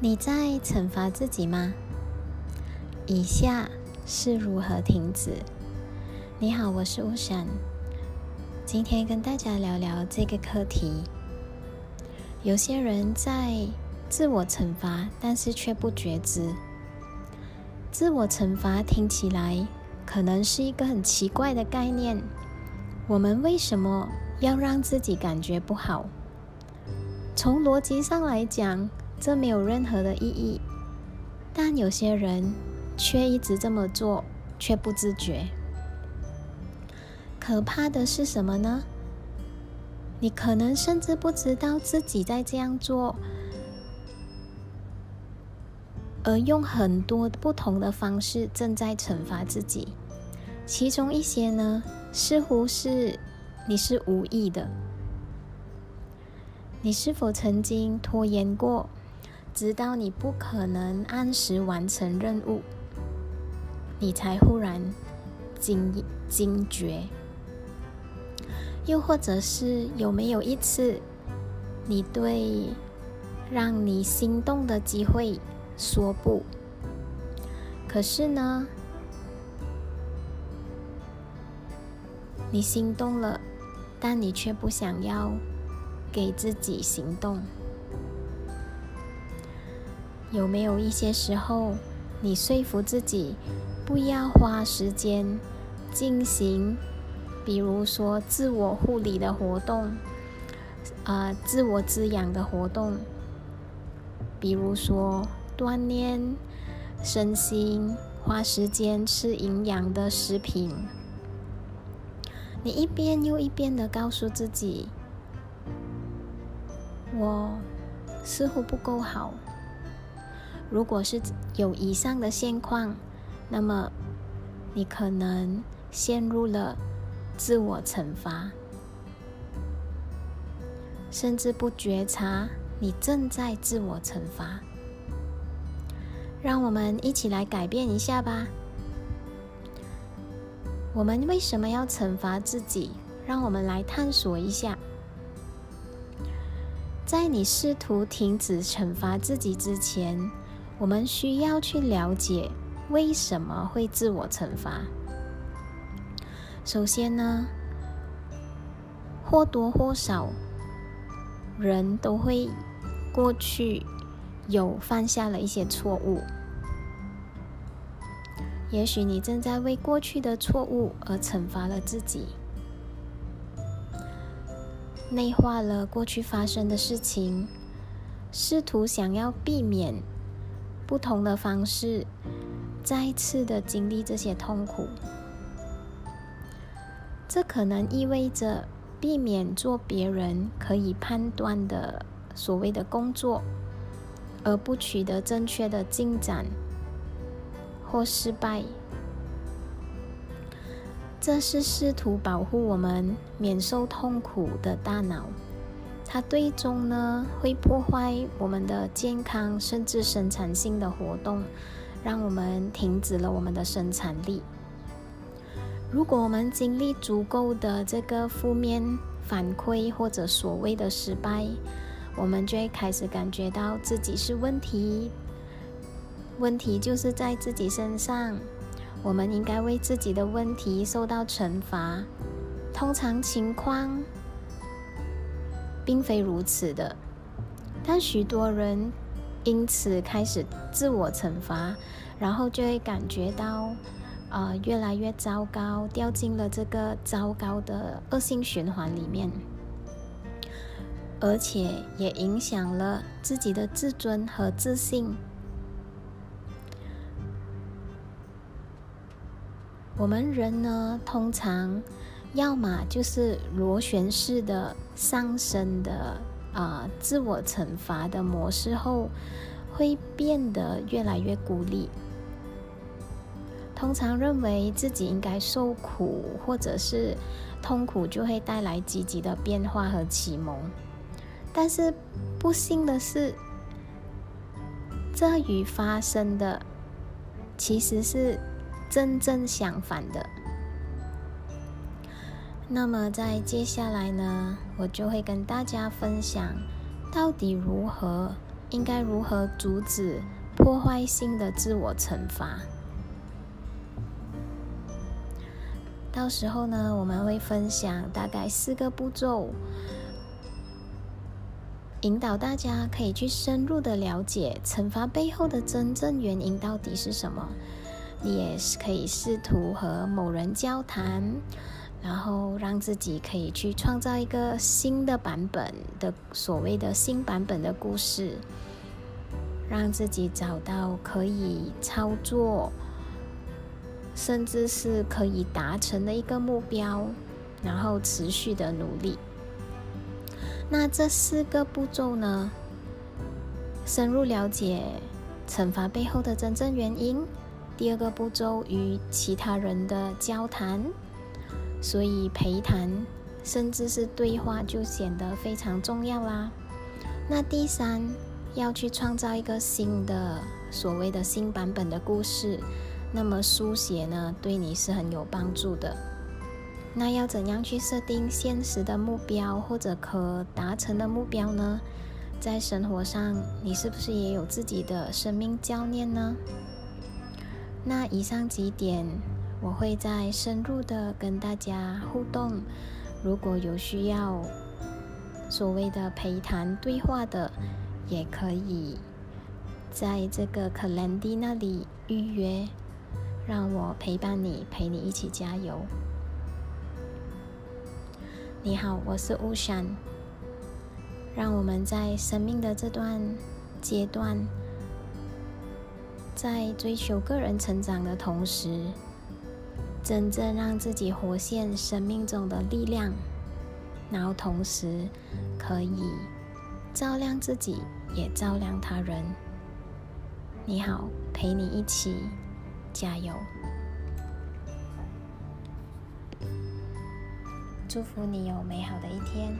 你在惩罚自己吗？以下是如何停止。你好，我是巫神，今天跟大家聊聊这个课题。有些人在自我惩罚，但是却不觉知。自我惩罚听起来可能是一个很奇怪的概念。我们为什么要让自己感觉不好？从逻辑上来讲，这没有任何的意义，但有些人却一直这么做，却不自觉。可怕的是什么呢？你可能甚至不知道自己在这样做，而用很多不同的方式正在惩罚自己。其中一些呢，似乎是你是无意的。你是否曾经拖延过？直到你不可能按时完成任务，你才忽然惊惊觉。又或者是有没有一次，你对让你心动的机会说不？可是呢，你心动了，但你却不想要给自己行动。有没有一些时候，你说服自己不要花时间进行，比如说自我护理的活动，啊，自我滋养的活动，比如说锻炼身心，花时间吃营养的食品，你一遍又一遍的告诉自己，我似乎不够好。如果是有以上的现况，那么你可能陷入了自我惩罚，甚至不觉察你正在自我惩罚。让我们一起来改变一下吧。我们为什么要惩罚自己？让我们来探索一下。在你试图停止惩罚自己之前。我们需要去了解为什么会自我惩罚。首先呢，或多或少人都会过去有犯下了一些错误。也许你正在为过去的错误而惩罚了自己，内化了过去发生的事情，试图想要避免。不同的方式，再次的经历这些痛苦，这可能意味着避免做别人可以判断的所谓的工作，而不取得正确的进展或失败。这是试图保护我们免受痛苦的大脑。它最终呢会破坏我们的健康，甚至生产性的活动，让我们停止了我们的生产力。如果我们经历足够的这个负面反馈或者所谓的失败，我们就会开始感觉到自己是问题，问题就是在自己身上，我们应该为自己的问题受到惩罚。通常情况。并非如此的，但许多人因此开始自我惩罚，然后就会感觉到，呃，越来越糟糕，掉进了这个糟糕的恶性循环里面，而且也影响了自己的自尊和自信。我们人呢，通常。要么就是螺旋式的上升的啊，自我惩罚的模式后，会变得越来越孤立。通常认为自己应该受苦，或者是痛苦就会带来积极的变化和启蒙。但是不幸的是，这与发生的其实是真正相反的。那么，在接下来呢，我就会跟大家分享，到底如何应该如何阻止破坏性的自我惩罚。到时候呢，我们会分享大概四个步骤，引导大家可以去深入的了解惩罚背后的真正原因到底是什么。你也是可以试图和某人交谈，然后让自己可以去创造一个新的版本的所谓的新版本的故事，让自己找到可以操作。甚至是可以达成的一个目标，然后持续的努力。那这四个步骤呢？深入了解惩罚背后的真正原因。第二个步骤与其他人的交谈，所以陪谈甚至是对话就显得非常重要啦。那第三，要去创造一个新的所谓的新版本的故事。那么书写呢，对你是很有帮助的。那要怎样去设定现实的目标或者可达成的目标呢？在生活上，你是不是也有自己的生命教练呢？那以上几点，我会再深入的跟大家互动。如果有需要所谓的陪谈对话的，也可以在这个 c a l e n d 那里预约。让我陪伴你，陪你一起加油。你好，我是巫山。让我们在生命的这段阶段，在追求个人成长的同时，真正让自己活现生命中的力量，然后同时可以照亮自己，也照亮他人。你好，陪你一起。加油！祝福你有美好的一天。